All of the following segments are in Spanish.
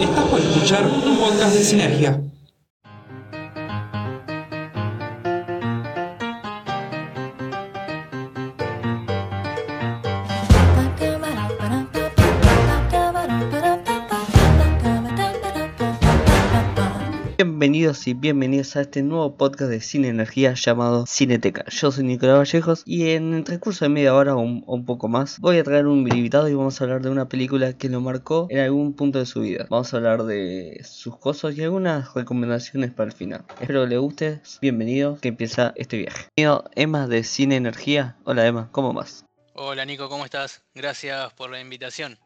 Estás por escuchar un podcast de Sinergia. Bienvenidos y bienvenidos a este nuevo podcast de Cine Energía llamado Cineteca. Yo soy Nicolás Vallejos y en el transcurso de media hora o un, o un poco más voy a traer un invitado y vamos a hablar de una película que lo marcó en algún punto de su vida. Vamos a hablar de sus cosas y algunas recomendaciones para el final. Espero que les guste. Bienvenidos, que empieza este viaje. Bienvenido Emma de Cine Energía. Hola Emma, ¿cómo vas? Hola Nico, ¿cómo estás? Gracias por la invitación.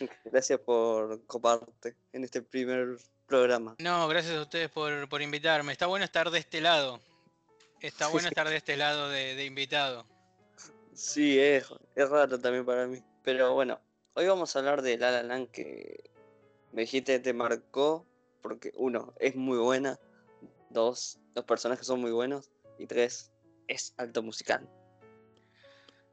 Gracias por coparte en este primer programa. No, gracias a ustedes por, por invitarme. Está bueno estar de este lado. Está bueno estar de este lado de, de invitado. Sí, es, es raro también para mí. Pero bueno, hoy vamos a hablar de La La Land que me dijiste te marcó porque uno, es muy buena, dos, los personajes son muy buenos y tres, es alto musical.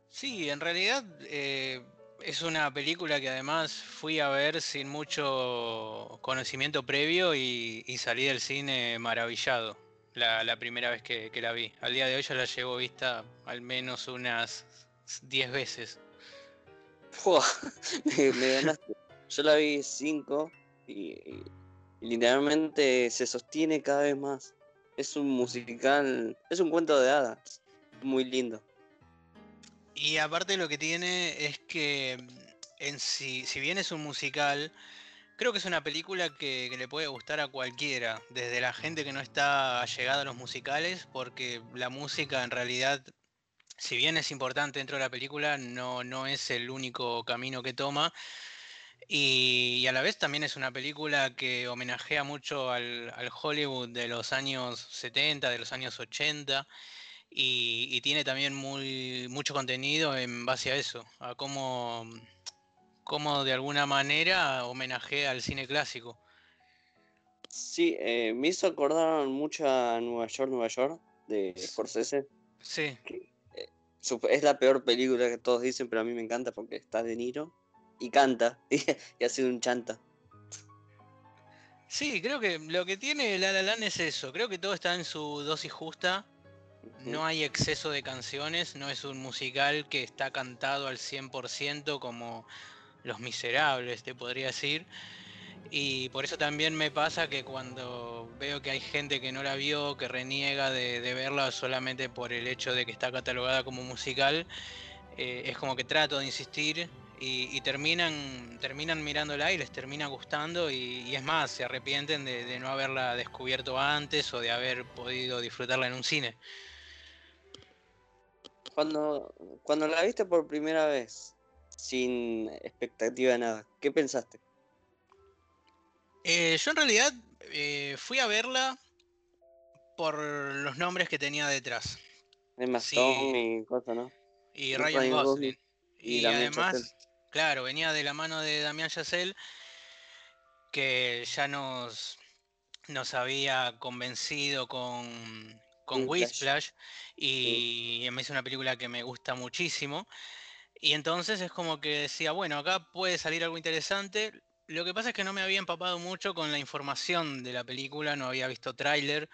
Sí, en realidad eh, es una película que además fui a ver sin mucho conocimiento previo y, salí del cine maravillado la, primera vez que, la vi. Al día de hoy ya la llevo vista al menos unas 10 veces. Me, ganaste. Yo la vi cinco y, y literalmente se sostiene cada vez más. Es un musical, es un cuento de hadas, muy lindo. Y aparte lo que tiene es que en sí, si bien es un musical, creo que es una película que, le puede gustar a cualquiera, desde la gente que no está allegada a los musicales, porque la música en realidad, si bien es importante dentro de la película, no, es el único camino que toma. Y, a la vez también es una película que homenajea mucho al Hollywood de los años 70, de los años 80 y, y tiene también muy, mucho contenido en base a eso, a cómo, cómo de alguna manera homenajea al cine clásico. Sí, eh, me hizo acordar mucho a Nueva York, Nueva York, de Scorsese. Sí, que, eh, es la peor película que todos dicen, pero a mí me encanta porque está De Niro y canta y, ha sido un chanta. sí, creo que lo que tiene La La Land es eso, creo que todo está en su dosis justa, no hay exceso de canciones, no es un musical que está cantado al 100% como Los Miserables, te podría decir. Y por eso también me pasa que cuando veo que hay gente que no la vio, que reniega de, de verla solamente por el hecho de que está catalogada como musical, eh, es como que trato de insistir y, y terminan, terminan mirándola y les termina gustando y, y es más, se arrepienten de, de no haberla descubierto antes o de haber podido disfrutarla en un cine. Cuando, cuando la viste por primera vez, sin expectativa de nada, ¿qué pensaste? Eh, yo en realidad eh, fui a verla por los nombres que tenía detrás. Emma Sí. Y cosas, ¿no? Y Ryan Ryan Gosling. Gosling y además. Claro, venía de la mano de Damián Chazelle, que ya nos, nos había convencido con, con. Whiplash y me hizo una película que me gusta muchísimo. Y entonces es como que decía, bueno, acá puede salir algo interesante. Lo que pasa es que no me había empapado mucho con la información de la película, no había visto tráiler,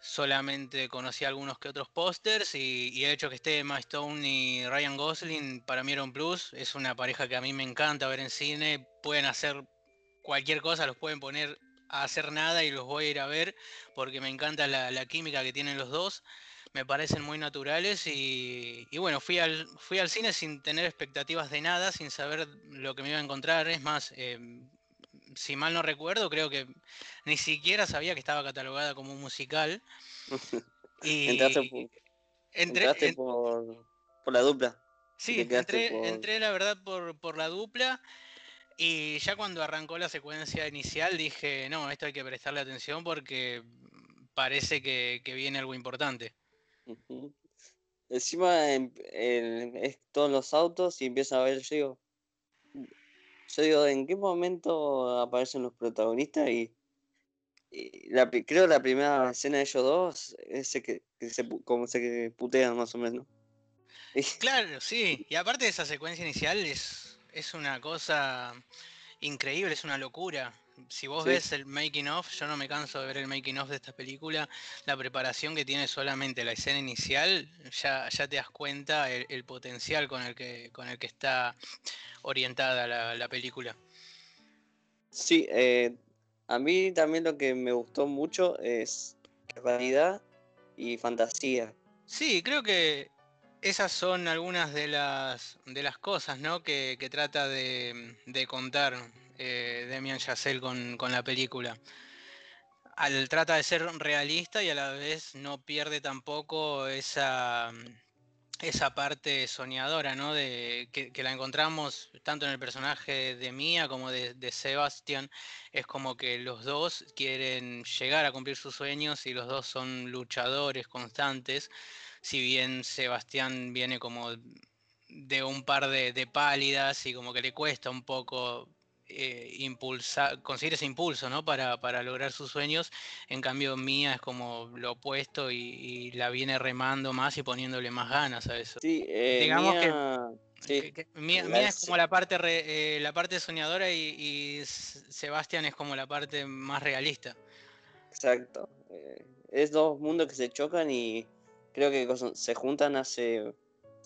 solamente conocía algunos que otros pósters y, el hecho que esté Emma Stone y Ryan Gosling para mí era un plus. Es una pareja que a mí me encanta ver en cine, pueden hacer cualquier cosa, los pueden poner a hacer nada y los voy a ir a ver porque me encanta la, química que tienen los dos. Me parecen muy naturales y, y bueno, fui al, fui al cine sin tener expectativas de nada, sin saber lo que me iba a encontrar. Es más, eh, si mal no recuerdo, creo que ni siquiera sabía que estaba catalogada como un musical. Y Entraste, por, entré, entraste en- por, por la dupla. sí, entré, por- entré la verdad por, por la dupla y ya cuando arrancó la secuencia inicial dije, no, esto hay que prestarle atención porque parece que, que viene algo importante. Encima em- el- es todos los autos y empieza a ver, yo digo, yo digo, ¿en qué momento aparecen los protagonistas? Y, y la, creo la primera escena de ellos dos, ese que, que se, como se putean más o menos, Claro, sí. Y aparte de esa secuencia inicial es, es una cosa increíble, es una locura. Si vos Sí. ves el making of, yo no me canso de ver el making of de esta película, la preparación que tiene solamente la escena inicial, ya, ya te das cuenta el, el potencial con el que, con el que está orientada la, la película. Sí, eh, a mí también lo que me gustó mucho es realidad y fantasía. Sí, creo que esas son algunas de las, de las cosas ¿no? que, que trata de, de contar eh, Demian Chazelle con, con la película. Al, trata de ser realista y a la vez no pierde tampoco esa, esa parte soñadora, ¿no? De, que, la encontramos tanto en el personaje de Mia como de, de Sebastián. Es como que los dos quieren llegar a cumplir sus sueños y los dos son luchadores constantes. Si bien Sebastián viene como de un par de, de pálidas y como que le cuesta un poco eh, impulsar, conseguir ese impulso, ¿no? Para, para, lograr sus sueños. En cambio, Mía es como lo opuesto y, y, la viene remando más y poniéndole más ganas a eso. Sí, eh, digamos Mía, que, sí, Mía, Mía, es como la parte re, eh, la parte soñadora y, y, Sebastián es como la parte más realista. Exacto. Eh, es dos mundos que se chocan y creo que se juntan hace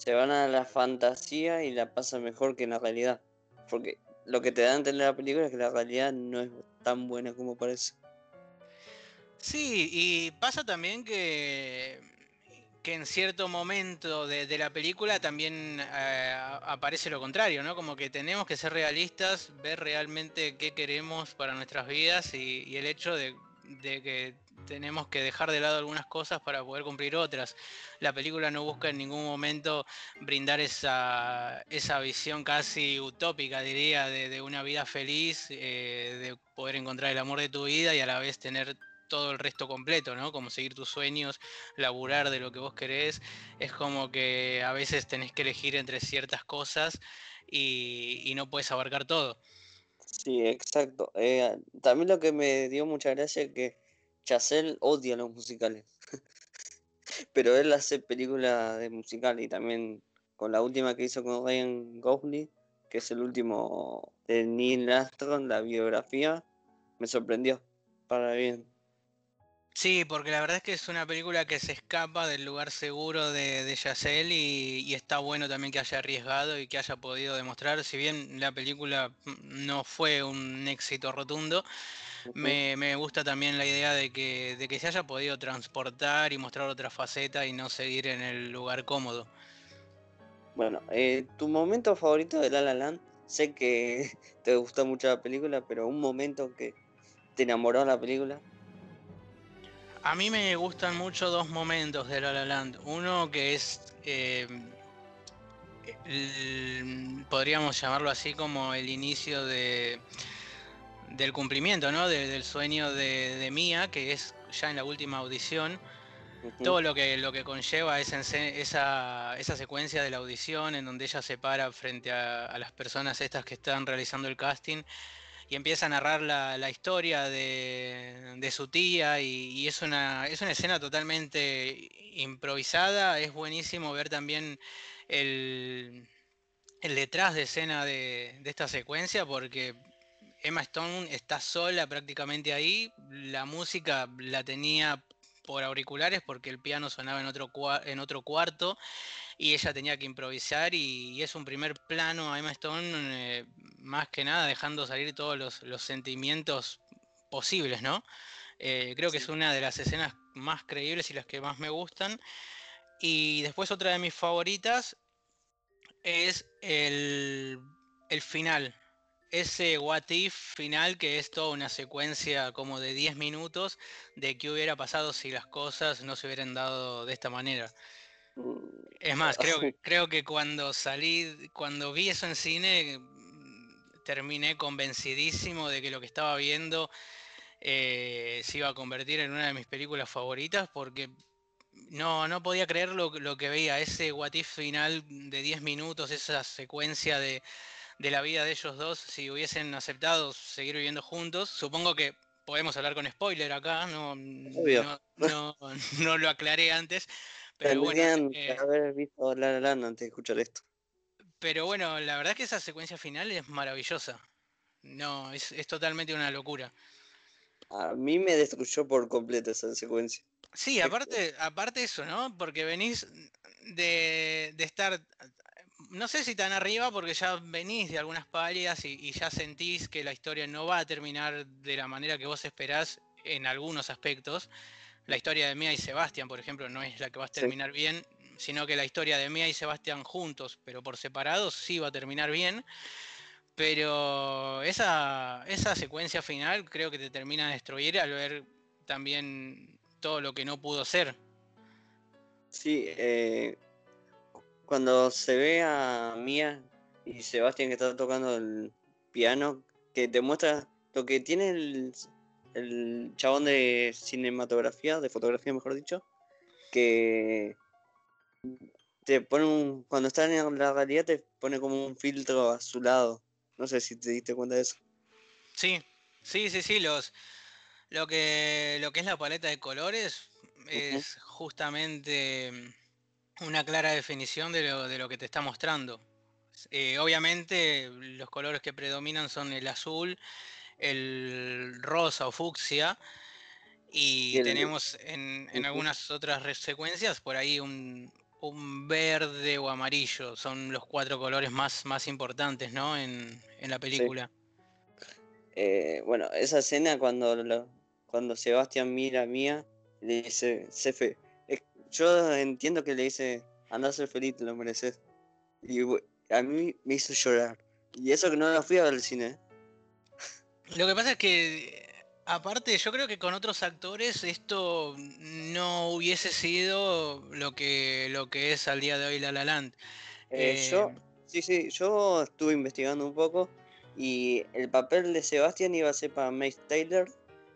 se van a la fantasía y la pasan mejor que en la realidad. Porque lo que te da a entender la película es que la realidad no es tan buena como parece. Sí, y pasa también que, que en cierto momento de, de la película también eh, aparece lo contrario, ¿no? Como que tenemos que ser realistas, ver realmente qué queremos para nuestras vidas y, y el hecho de, de que tenemos que dejar de lado algunas cosas para poder cumplir otras. La película no busca en ningún momento brindar esa, esa visión casi utópica, diría, de, de una vida feliz, eh, de poder encontrar el amor de tu vida y a la vez tener todo el resto completo, ¿no? Como seguir tus sueños, laburar de lo que vos querés. Es como que a veces tenés que elegir entre ciertas cosas y, y no puedes abarcar todo. Sí, exacto. Eh, también lo que me dio mucha gracia es que Chazelle odia los musicales. Pero él hace películas de musical y también con la última que hizo con Ryan Gosling, que es el último de Neil Armstrong, la biografía, me sorprendió para bien. Sí, porque la verdad es que es una película que se escapa del lugar seguro de, de y, está bueno también que haya arriesgado y que haya podido demostrar, si bien la película no fue un éxito rotundo. Me, me, gusta también la idea de que, de que se haya podido transportar y mostrar otra faceta y no seguir en el lugar cómodo. Bueno, eh, tu momento favorito de La La Land, sé que te gustó mucho la película, pero un momento que te enamoró la película. A mí me gustan mucho dos momentos de La La Land. Uno que es, eh, el, podríamos llamarlo así como el inicio de, del cumplimiento, ¿no? De, del sueño de, de, Mía, que es ya en la última audición. Uh -huh. Todo lo que, lo que conlleva esa, esa, esa, secuencia de la audición en donde ella se para frente a, a las personas estas que están realizando el casting y empieza a narrar la, la historia de, de, su tía y, y, es, una, es una escena totalmente improvisada, es buenísimo ver también el, el detrás de escena de, de, esta secuencia porque Emma Stone está sola prácticamente ahí, la música la tenía por auriculares porque el piano sonaba en otro, en otro cuarto y ella tenía que improvisar y, y es un primer plano a Emma Stone eh, más que nada dejando salir todos los, los sentimientos posibles, ¿no? Eh, creo que es una de las escenas más creíbles y las que más me gustan. Y después otra de mis favoritas es el, el final. Ese what if final que es toda una secuencia como de 10 minutos de qué hubiera pasado si las cosas no se hubieran dado de esta manera. Es más, creo que, creo que cuando salí, cuando vi eso en cine, terminé convencidísimo de que lo que estaba viendo eh, se iba a convertir en una de mis películas favoritas porque no, no podía creer lo, lo que veía, ese what if final de 10 minutos, esa secuencia de, de, la vida de ellos dos, si hubiesen aceptado seguir viviendo juntos, supongo que podemos hablar con spoiler acá, no, no, no, no, lo aclaré antes. Pero Tendrían bueno, que haber visto La La antes de escuchar esto. Pero bueno, la verdad es que esa secuencia final es maravillosa. No, es, es totalmente una locura. A mí me destruyó por completo esa secuencia. Sí, aparte, aparte eso, ¿no? Porque venís de, de estar, no sé si tan arriba, porque ya venís de algunas pálidas y, y ya sentís que la historia no va a terminar de la manera que vos esperás en algunos aspectos. La historia de Mia y Sebastián, por ejemplo, no es la que va a Sí. terminar bien, sino que la historia de Mia y Sebastián juntos, pero por separados, sí va a terminar bien. Pero esa, esa secuencia final creo que te termina de destruir al ver también todo lo que no pudo ser. Sí, eh, cuando se ve a Mía y Sebastián que está tocando el piano, que te muestra lo que tiene el, el chabón de cinematografía, de fotografía mejor dicho, que te pone un, cuando está en la realidad te pone como un filtro azulado. No sé si te diste cuenta de eso. Sí, sí, sí, sí, los, lo que, lo que es la paleta de colores es justamente una clara definición de lo, de lo que te está mostrando. Eh, obviamente los colores que predominan son el azul, el rosa o fucsia, y el- tenemos en, en algunas otras secuencias por ahí un, un verde o amarillo. Son los cuatro colores más, más importantes, ¿no? En, en la película. Eh, bueno, esa escena cuando, lo- cuando Sebastián mira a Mía, le dice, sé fe. es- yo entiendo que le dice, anda a ser feliz, te lo mereces. Y a mí me hizo llorar. Y eso que no la fui a ver al cine. Lo que pasa es que, aparte, yo creo que con otros actores esto no hubiese sido lo que, lo que es al día de hoy La La Land. Eh, yo, Eh, sí, sí, yo estuve investigando un poco y el papel de Sebastián iba a ser para Mace Taylor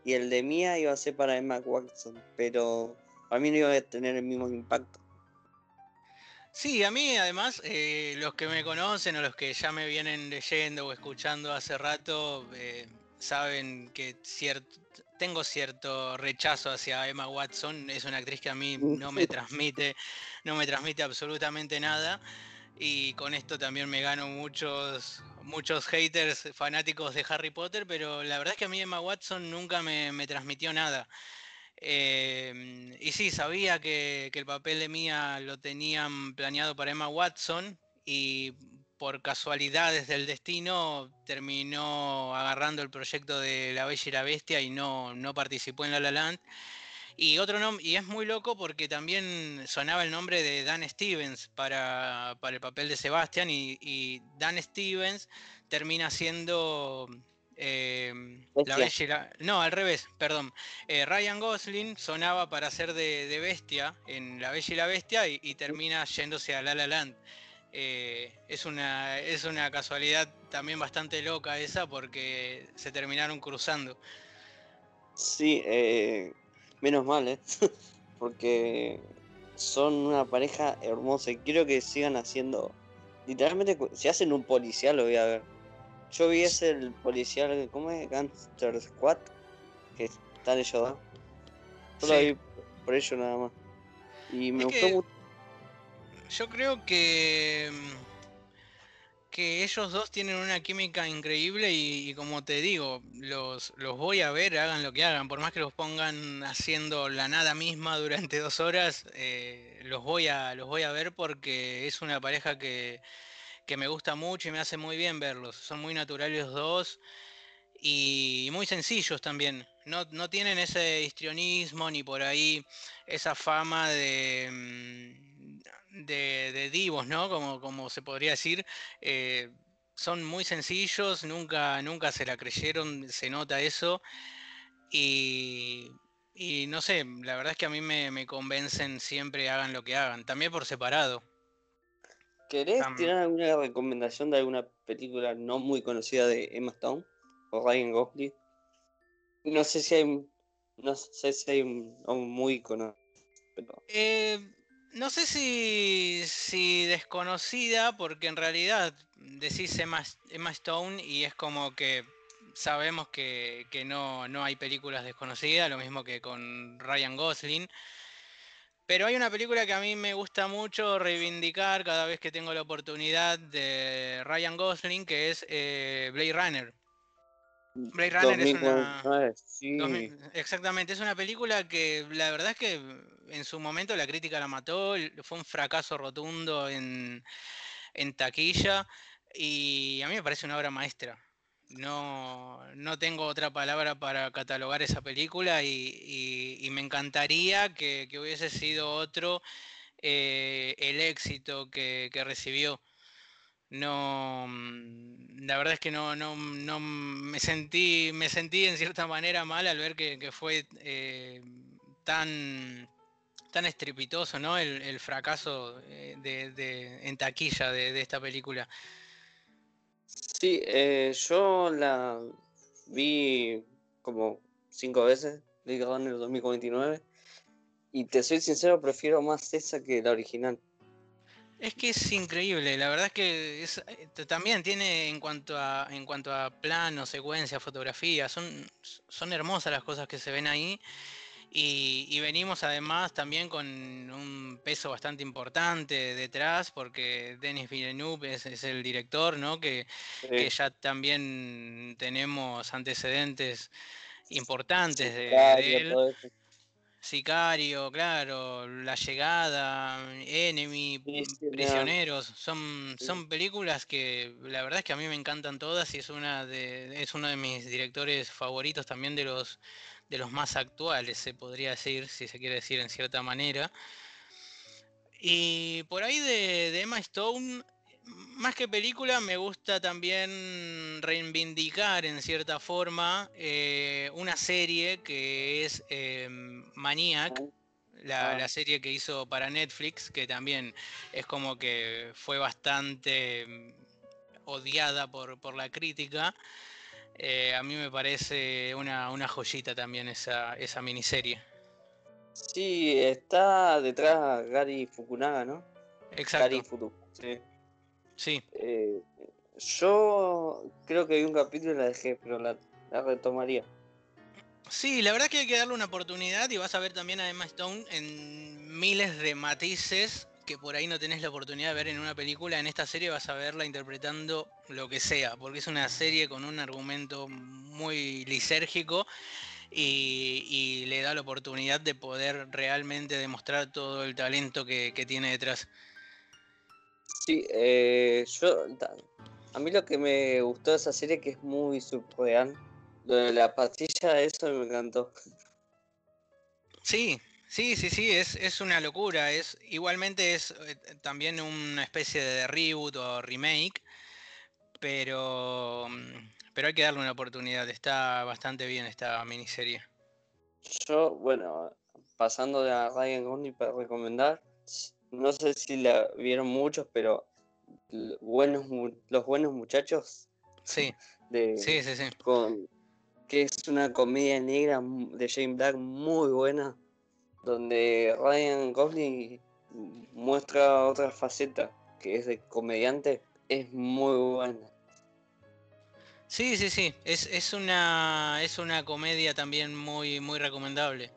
y el de Mia iba a ser para Emma Watson, pero a mí no iba a tener el mismo impacto. Sí, a mí además, eh, los que me conocen o los que ya me vienen leyendo o escuchando hace rato, eh, saben que cier- tengo cierto rechazo hacia Emma Watson. Es una actriz que a mí no me transmite, no me transmite absolutamente nada. Y con esto también me gano muchos, muchos haters fanáticos de Harry Potter, pero la verdad es que a mí Emma Watson nunca me, me transmitió nada. Eh, y sí, sabía que, el papel de Mia lo tenían planeado para Emma Watson y por casualidades del destino terminó agarrando el proyecto de La Bella y la Bestia y no, no participó en La La Land. Y otro nombre, y es muy loco porque también sonaba el nombre de Dan Stevens para, para el papel de Sebastian y, y Dan Stevens termina siendo eh, la Bestia. Bella y la- No, al revés, perdón. Eh, Ryan Gosling sonaba para ser de, de Bestia en La Bella y la Bestia y, y termina yéndose a La La Land. Eh, es, una, es una casualidad también bastante loca esa porque se terminaron cruzando. Sí, eh, menos mal, ¿eh? Porque son una pareja hermosa y quiero que sigan haciendo. Literalmente, si hacen un policial, lo voy a ver. Yo vi ese el policial, ¿cómo es? Gangster Squad, que están ellos dos. Yo lo Sí. vi por ello nada más. Y me Es gustó mucho. Yo creo que, mm, que ellos dos tienen una química increíble y, y como te digo, los, los voy a ver, hagan lo que hagan, por más que los pongan haciendo la nada misma durante dos horas, eh, los, voy a, los voy a ver porque es una pareja que, que me gusta mucho y me hace muy bien verlos. Son muy naturales los dos y muy sencillos también. No, no tienen ese histrionismo ni por ahí esa fama de, mm, de, divos, ¿no? Como, como se podría decir. Eh, son muy sencillos, nunca, nunca se la creyeron, se nota eso. Y, y no sé, la verdad es que a mí me, me convencen siempre hagan lo que hagan, también por separado. ¿Querés tirar alguna recomendación de alguna película no muy conocida de Emma Stone o Ryan Gosling? No sé si hay, no sé si hay un, un muy conocido, pero Eh, no sé si, si desconocida, porque en realidad decís Emma, Emma Stone y es como que sabemos que, que no, no hay películas desconocidas, lo mismo que con Ryan Gosling. Pero hay una película que a mí me gusta mucho reivindicar cada vez que tengo la oportunidad de Ryan Gosling, que es eh, Blade Runner. Blade Runner es una... 2049, sí. 2000 Exactamente, es una película que la verdad es que en su momento la crítica la mató, fue un fracaso rotundo en, en taquilla y a mí me parece una obra maestra. No, no tengo otra palabra para catalogar esa película y, me encantaría que, hubiese sido otro eh, el éxito que, recibió. No, mm, la verdad es que no, no, no me sentí, me sentí en cierta manera mal al ver que, fue eh, tan, tan estrepitoso, ¿no? El, fracaso eh, de, en taquilla de esta película. Sí, eh, yo la vi como cinco veces, Blade Runner 2049, y te soy sincero, prefiero más esa que la original. Es que es increíble, la verdad es que es, eh, también tiene en cuanto a en cuanto a plano, secuencia, fotografía, son, son hermosas las cosas que se ven ahí y, y venimos además también con un peso bastante importante detrás porque Denis Villeneuve es, es el director, ¿no? Que, ya también tenemos antecedentes importantes de, él. Sicario, claro, La Llegada, Enemy, Prisioneros, son, sí. son películas que la verdad es que a mí me encantan todas y es una de, es uno de mis directores favoritos también de los, de los más actuales, se podría decir, si se quiere decir en cierta manera. Y por ahí de, de Emma Stone, más que película, me gusta también reivindicar en cierta forma eh, una serie que es eh, Maniac, la, Ah. la serie que hizo para Netflix, que también es como que fue bastante mm, odiada por, por la crítica. Eh, a mí me parece una, una joyita también esa, esa miniserie. Sí, está detrás Gary Fukunaga, ¿no? Exacto. Gary Fuku. Sí. Sí, Eh, yo creo que vi un capítulo y la dejé, pero la, la retomaría. Sí, la verdad que hay que darle una oportunidad y vas a ver también a Emma Stone en miles de matices que por ahí no tenés la oportunidad de ver en una película. En esta serie vas a verla interpretando lo que sea, porque es una serie con un argumento muy lisérgico y, y le da la oportunidad de poder realmente demostrar todo el talento que, que tiene detrás. Sí, eh, yo, a mí lo que me gustó de esa serie que es muy surreal. Lo de la pastilla, eso me encantó. Sí, sí, sí, sí, es, es una locura. Es, igualmente es eh, también una especie de reboot o remake, pero, mm, pero hay que darle una oportunidad. Está bastante bien esta miniserie. Yo, bueno, pasando de a Ryan Gosling para recomendar, no sé si la vieron muchos, pero buenos, los buenos muchachos Sí, de sí, sí, sí. con que es una comedia negra de Jane Black muy buena, donde Ryan Gosling muestra otra faceta que es de comediante, es muy buena. Sí, sí, sí. Es, es una, es una comedia también muy, muy recomendable.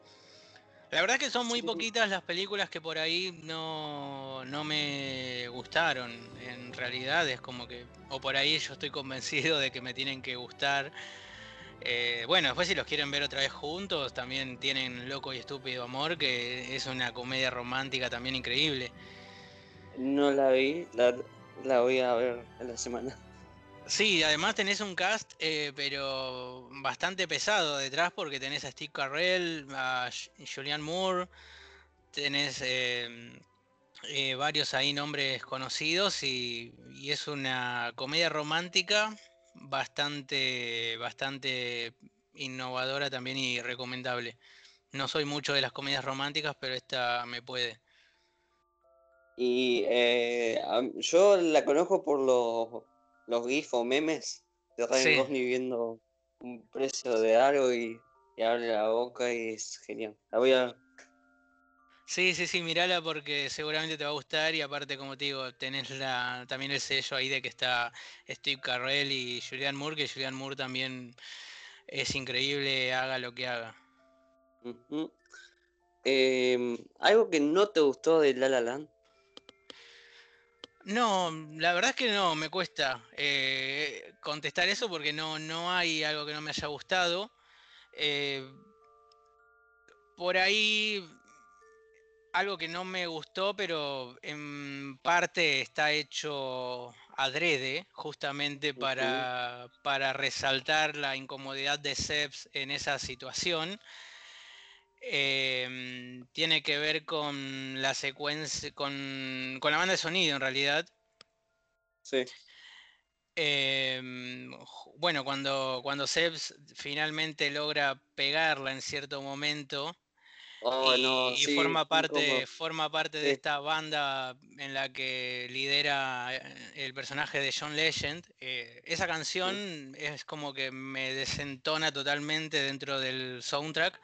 La verdad es que son muy Sí. poquitas las películas que por ahí no, no me gustaron. En realidad es como que, o por ahí yo estoy convencido de que me tienen que gustar. Eh, bueno, después si los quieren ver otra vez juntos, también tienen Loco y Estúpido Amor, que es una comedia romántica también increíble. No la vi, la, la voy a ver en la semana. Sí, además tenés un cast, eh, pero bastante pesado detrás porque tenés a Steve Carell, a Julianne Moore, tenés eh, eh, varios ahí nombres conocidos y, y es una comedia romántica bastante, bastante innovadora también y recomendable. No soy mucho de las comedias románticas, pero esta me puede. Y eh, yo la conozco por los, los GIF o memes de Ryan Sí. Gosling viendo un precio de algo y, y abre la boca y es genial. La voy a Sí, sí, sí, mirala porque seguramente te va a gustar y aparte, como te digo, tenés la, también el sello ahí de que está Steve Carell y Julianne Moore, que Julianne Moore también es increíble, haga lo que haga. Em, algo que no te gustó de La La Land. No, la verdad es que no, me cuesta eh, contestar eso porque no, no hay algo que no me haya gustado. Eh, por ahí algo que no me gustó, pero en parte está hecho adrede, justamente para, para resaltar la incomodidad de Seps en esa situación. Em, tiene que ver con la secuencia, con, con, la banda de sonido en realidad. Sí. Eh, bueno, cuando, cuando Sebs finalmente logra pegarla en cierto momento oh, y, no, y sí, forma parte, forma parte de esta banda en la que lidera eh, el personaje de John Legend, eh, esa canción es como que me desentona totalmente dentro del soundtrack.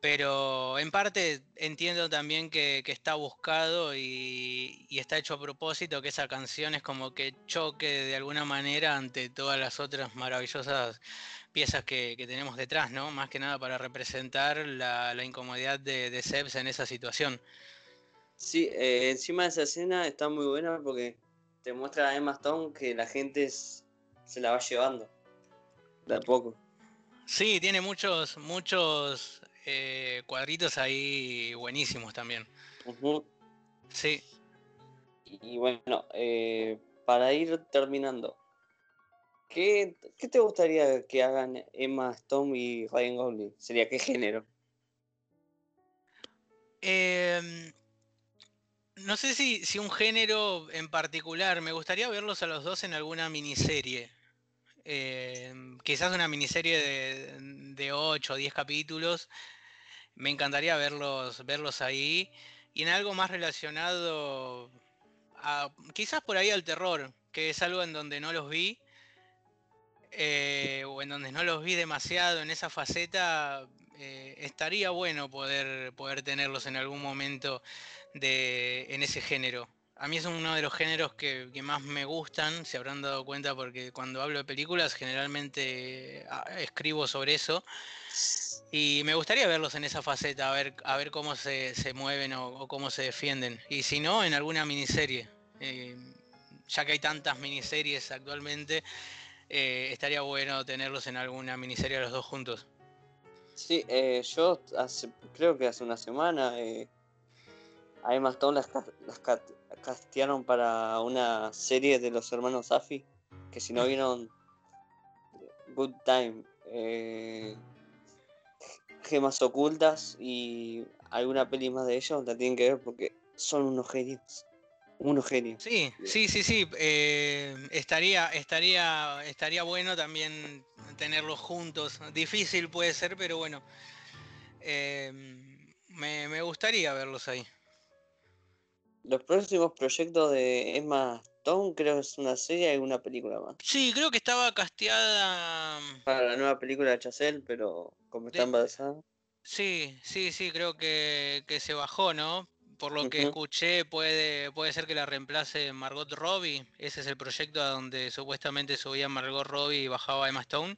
Pero en parte entiendo también que, que está buscado y, y está hecho a propósito, que esa canción es como que choque de alguna manera ante todas las otras maravillosas piezas que, que tenemos detrás, ¿no? Más que nada para representar la, la incomodidad de, de Sebs en esa situación. Sí, eh, encima de esa escena está muy buena porque te muestra a Emma Stone que la gente es- se la va llevando. De a poco. Sí, tiene muchos, muchos eh, cuadritos ahí buenísimos también. Sí. Y bueno, eh, para ir terminando, ¿qué, te gustaría que hagan Emma Stone y Ryan Gosling? ¿Sería qué género? Em, no sé si, si un género en particular, me gustaría verlos a los dos en alguna miniserie. Em, quizás una miniserie de, de 8 o 10 capítulos. Me encantaría verlos, verlos ahí. Y en algo más relacionado a, quizás por ahí al terror, que es algo en donde no los vi. Eh, o en donde no los vi demasiado en esa faceta, eh, estaría bueno poder, poder tenerlos en algún momento de, en ese género. A mí es uno de los géneros que, más me gustan, se habrán dado cuenta porque cuando hablo de películas generalmente ah, escribo sobre eso. Y me gustaría verlos en esa faceta, a ver, a ver cómo se, se mueven o, o cómo se defienden. Y si no, en alguna miniserie. Eh, ya que hay tantas miniseries actualmente, eh, estaría bueno tenerlos en alguna miniserie los dos juntos. Sí, eh, yo hace, creo que hace una semana eh, a Emma Stone las, ca- las ca- castearon para una serie de los hermanos Safi, que si no vieron Good Time, eh, Gemas Ocultas y alguna peli más de ellos, la tienen que ver porque son unos genios. Unos genios. Sí, sí, sí, sí. eh, estaría, estaría, estaría bueno también tenerlos juntos. Difícil puede ser, pero bueno. eh, me, me gustaría verlos ahí. Los próximos proyectos de Emma Stone creo que es una serie y una película más. Sí, creo que estaba casteada. Para la nueva película de Chazelle, pero como está De- embarazada. Sí, sí, sí, creo que, que se bajó, ¿no? Por lo que escuché, puede, puede ser que la reemplace Margot Robbie. Ese es el proyecto a donde supuestamente subía Margot Robbie y bajaba Emma Stone.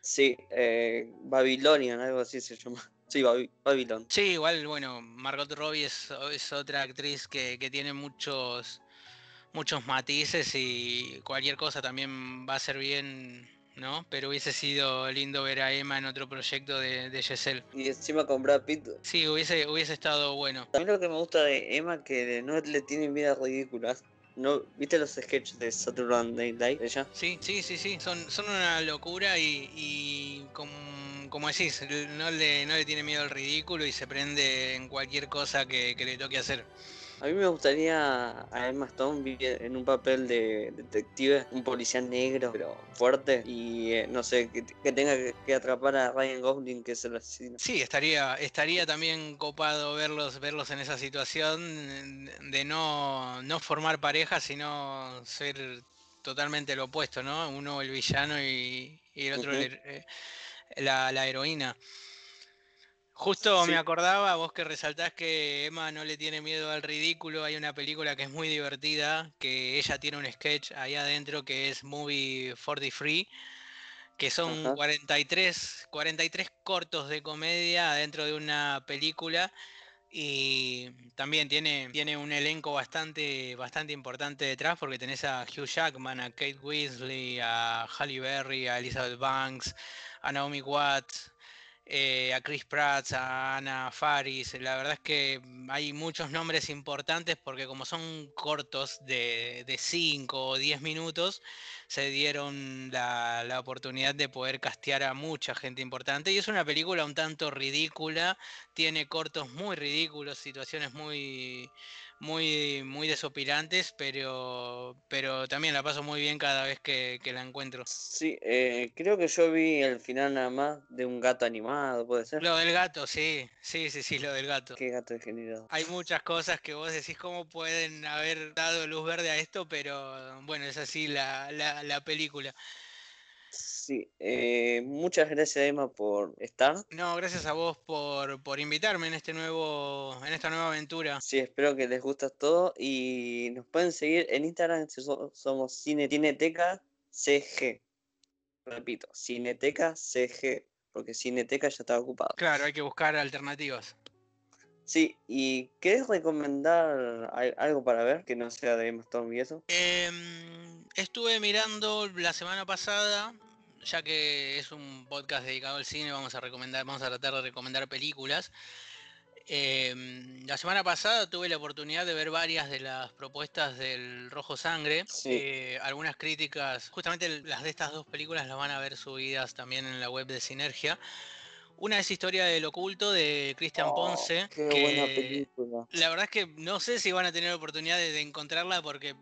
Sí, eh, Babylonian, algo así se llama. Sí, Babylon. Sí, igual, bueno, Margot Robbie es, es otra actriz que, que tiene muchos, muchos matices y cualquier cosa también va a ser bien, ¿no? Pero hubiese sido lindo ver a Emma en otro proyecto de, de Giselle. Y encima con Brad Pitt. Sí, hubiese, hubiese estado bueno. También lo que me gusta de Emma que no le tienen vidas ridículas. ¿No? ¿Viste los sketches de Saturday Night Live ella? Sí, sí, sí, sí, son, son una locura y, y como, como decís, no le, no le tiene miedo al ridículo y se prende en cualquier cosa que, que le toque hacer. A mí me gustaría a Emma Stone en un papel de detective, un policía negro, pero fuerte. Y eh, no sé, que, que tenga que, que atrapar a Ryan Gosling, que es el asesino. Sí, estaría, estaría también copado verlos, verlos en esa situación de no, no formar pareja, sino ser totalmente lo opuesto, ¿no? Uno el villano y, y el otro el eh, la, la heroína. Justo Sí. me acordaba, vos que resaltás que Emma no le tiene miedo al ridículo, hay una película que es muy divertida, que ella tiene un sketch ahí adentro que es Movie 43, que son Ajá. 43, 43 cortos de comedia dentro de una película Y también tiene, tiene un elenco bastante, bastante importante detrás porque tenés a Hugh Jackman, a Kate Weasley, a Halle Berry, a Elizabeth Banks, a Naomi Watts, eh, a Chris Pratt, a Ana Faris. La verdad es que hay muchos nombres importantes porque como son cortos de 5 o 10 minutos, se dieron la, la, oportunidad de poder castear a mucha gente importante. Y es una película un tanto ridícula, tiene cortos muy ridículos, situaciones muy muy, muy desopilantes, pero, pero también la paso muy bien cada vez que, la encuentro. Sí, eh, creo que yo vi el final nada más de un gato animado, ¿puede ser? Lo del gato, sí, sí, sí, sí, lo del gato. Qué gato degenerado. Hay muchas cosas que vos decís cómo pueden haber dado luz verde a esto, pero bueno, es así la, la, la película. Sí, eh, muchas gracias Emma por estar. No, gracias a vos por, por, invitarme en este nuevo, en esta nueva aventura. Sí, espero que les guste todo y nos pueden seguir en Instagram, somos Cineteca CG. Repito, Cineteca CG, porque Cineteca ya está ocupado. Claro, hay que buscar alternativas. Sí, ¿y querés recomendar algo para ver que no sea de Emma Stone y eso? Em, estuve mirando la semana pasada ya que es un podcast dedicado al cine, vamos a recomendar, vamos a tratar de recomendar películas. Em, la semana pasada tuve la oportunidad de ver varias de las propuestas del Rojo Sangre. Eh, algunas críticas, justamente las de estas dos películas las van a ver subidas también en la web de Sinergia. Una es Historia del Oculto de Cristian oh, Ponce. Qué buena película. La verdad es que no sé si van a tener oportunidad de encontrarla porque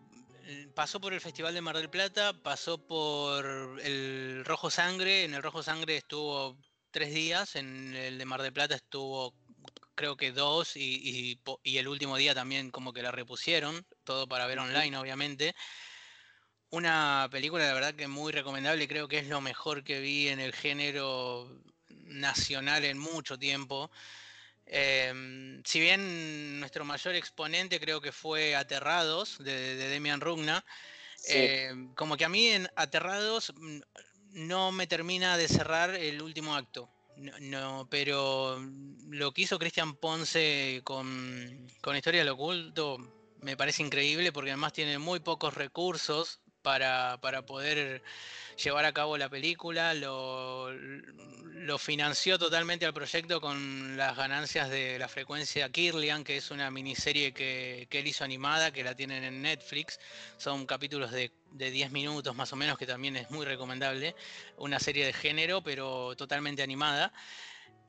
pasó por el Festival de Mar del Plata, pasó por el Rojo Sangre, en el Rojo Sangre estuvo tres días, en el de Mar del Plata estuvo creo que dos y, el último día también como que la repusieron, todo para ver online obviamente. Una película la verdad que muy recomendable, creo que es lo mejor que vi en el género nacional en mucho tiempo. Em, si bien nuestro mayor exponente creo que fue Aterrados de, Demian Rugna, em, como que a mí en Aterrados no me termina de cerrar el último acto. No, pero lo que hizo Cristian Ponce con, con Historia del Oculto me parece increíble porque además tiene muy pocos recursos para, poder llevar a cabo la película, lo, lo, financió totalmente al proyecto con las ganancias de la frecuencia Kirlian, que es una miniserie que, que él hizo animada, que la tienen en Netflix. Son capítulos de, de 10 minutos más o menos, que también es muy recomendable. Una serie de género, pero totalmente animada.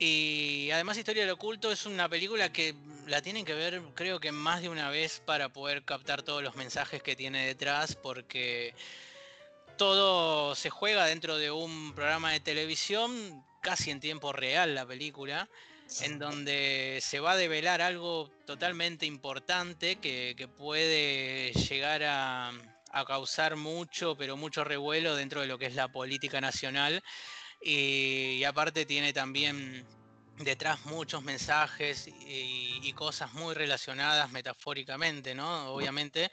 Y además Historia del Oculto es una película que la tienen que ver creo que más de una vez para poder captar todos los mensajes que tiene detrás, porque todo se juega dentro de un programa de televisión, casi en tiempo real la película, en donde se va a develar algo totalmente importante que, puede llegar a, causar mucho, pero mucho revuelo dentro de lo que es la política nacional. Y, aparte tiene también detrás muchos mensajes y, y, cosas muy relacionadas metafóricamente, ¿no? Obviamente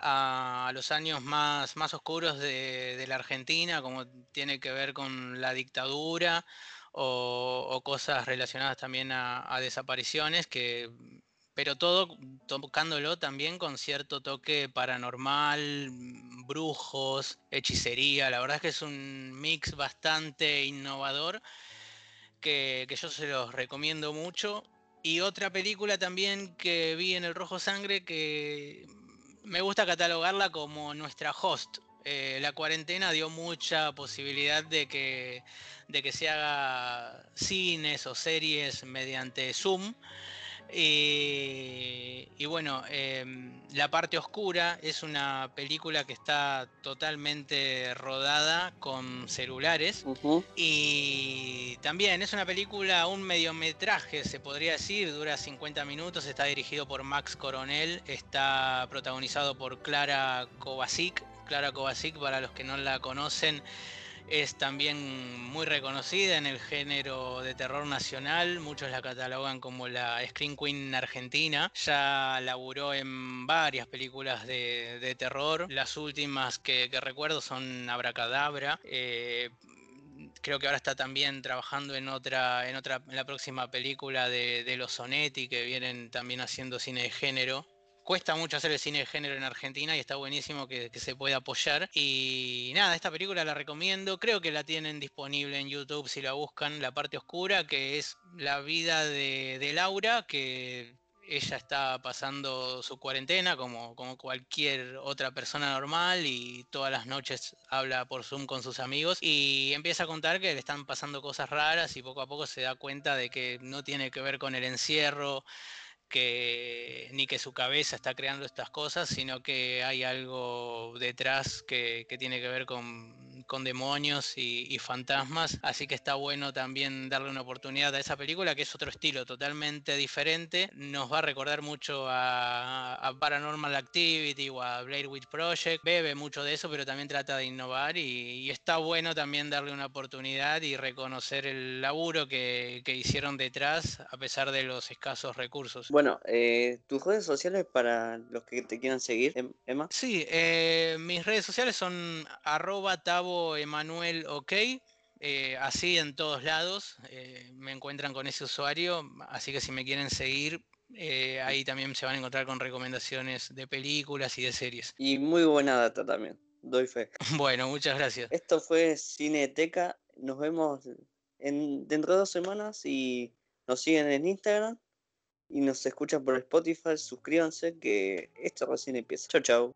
a, los años más, más oscuros de, la Argentina, como tiene que ver con la dictadura o, cosas relacionadas también a, desapariciones, que, pero todo tocándolo también con cierto toque paranormal, brujos, hechicería. La verdad es que es un mix bastante innovador que, yo se los recomiendo mucho. Y otra película también que vi en el Rojo Sangre que me gusta catalogarla como nuestra host. Eh, la cuarentena dio mucha posibilidad de que, de que se haga cines o series mediante Zoom. Y, bueno, em, La parte oscura es una película que está totalmente rodada con celulares. Y también es una película, un mediometraje, se podría decir, dura 50 minutos, está dirigido por Max Coronel, está protagonizado por Clara Kovacic. Clara Kovacic, para los que no la conocen, es también muy reconocida en el género de terror nacional, muchos la catalogan como la Screen Queen argentina, ya laburó en varias películas de, terror, las últimas que, recuerdo son Abracadabra, eh, creo que ahora está también trabajando en otra, en otra, la próxima película de, de los Sonetti, que vienen también haciendo cine de género cuesta mucho hacer el cine de género en Argentina y está buenísimo que, se pueda apoyar. Y nada, esta película la recomiendo, creo que la tienen disponible en YouTube si la buscan, La parte oscura, que es la vida de, Laura, que ella está pasando su cuarentena como, como, cualquier otra persona normal y todas las noches habla por Zoom con sus amigos y empieza a contar que le están pasando cosas raras y poco a poco se da cuenta de que no tiene que ver con el encierro que ni que su cabeza está creando estas cosas, sino que hay algo detrás que, tiene que ver con, demonios y, fantasmas. Así que está bueno también darle una oportunidad a esa película, que es otro estilo totalmente diferente. Nos va a recordar mucho a, Paranormal Activity o a Blair Witch Project. Bebe mucho de eso, pero también trata de innovar y, está bueno también darle una oportunidad y reconocer el laburo que, que hicieron detrás a pesar de los escasos recursos. Bueno, eh, tus redes sociales para los que te quieran seguir, em, Emma. Sí, eh, mis redes sociales son arroba tabo emanuel ok. Eh, así en todos lados me encuentran con ese usuario, así que si me quieren seguir, ahí también se van a encontrar con recomendaciones de películas y de series. Y muy buena data también, doy fe. Bueno, muchas gracias. Esto fue Cineteca, nos vemos en, dentro de dos semanas y nos siguen en Instagram y nos escuchan por Spotify, suscríbanse que esto recién empieza. Chau, chau.